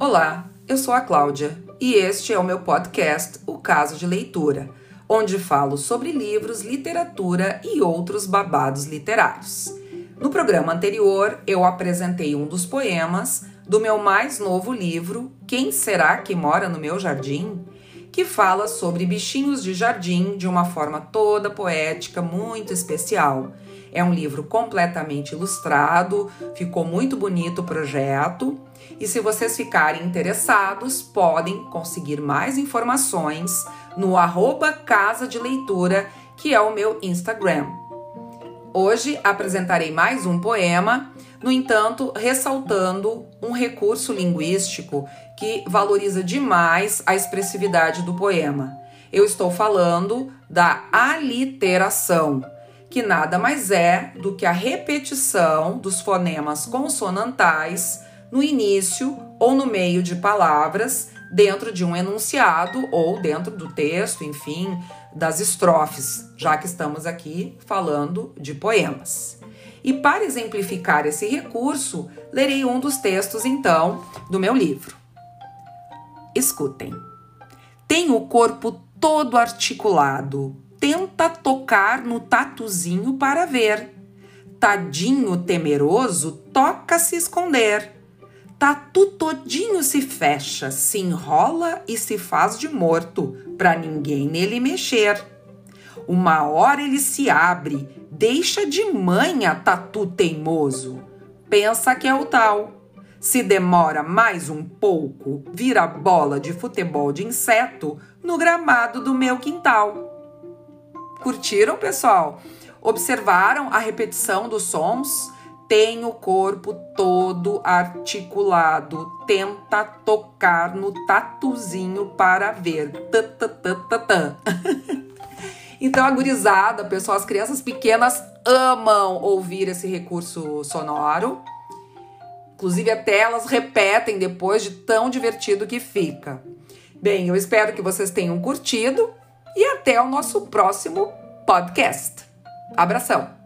Olá, eu sou a Cláudia e este é o meu podcast O Caso de Leitura, onde falo sobre livros, literatura e outros babados literários. No programa anterior, eu apresentei um dos poemas do meu mais novo livro, Quem Será que Mora no Meu Jardim? Que fala sobre bichinhos de jardim de uma forma toda poética, muito especial. É um livro completamente ilustrado, ficou muito bonito o projeto. E se vocês ficarem interessados, podem conseguir mais informações no arroba Casa de Leitura, que é o meu Instagram. Hoje apresentarei mais um poema, no entanto, ressaltando um recurso linguístico que valoriza demais a expressividade do poema. Eu estou falando da aliteração que nada mais é do que a repetição dos fonemas consonantais no início ou no meio de palavras, dentro de um enunciado ou dentro do texto, enfim, das estrofes, já que estamos aqui falando de poemas. E para exemplificar esse recurso, lerei um dos textos então do meu livro. Escutem. Tem o corpo todo articulado, tenta tocar no tatuzinho para ver. Tadinho temeroso toca se esconder. Tatu todinho se fecha, se enrola e se faz de morto, para ninguém nele mexer. Uma hora ele se abre, deixa de manha tatu teimoso. Pensa que é o tal. Se demora mais um pouco, vira bola de futebol de inseto no gramado do meu quintal. Curtiram, pessoal? Observaram a repetição dos sons? Tem o corpo todo articulado. Tenta tocar no tatuzinho para ver. Então, a gurizada, pessoal, as crianças pequenas amam ouvir esse recurso sonoro. Inclusive, até elas repetem depois de tão divertido que fica. Bem, eu espero que vocês tenham curtido e até o nosso próximo podcast. Abração!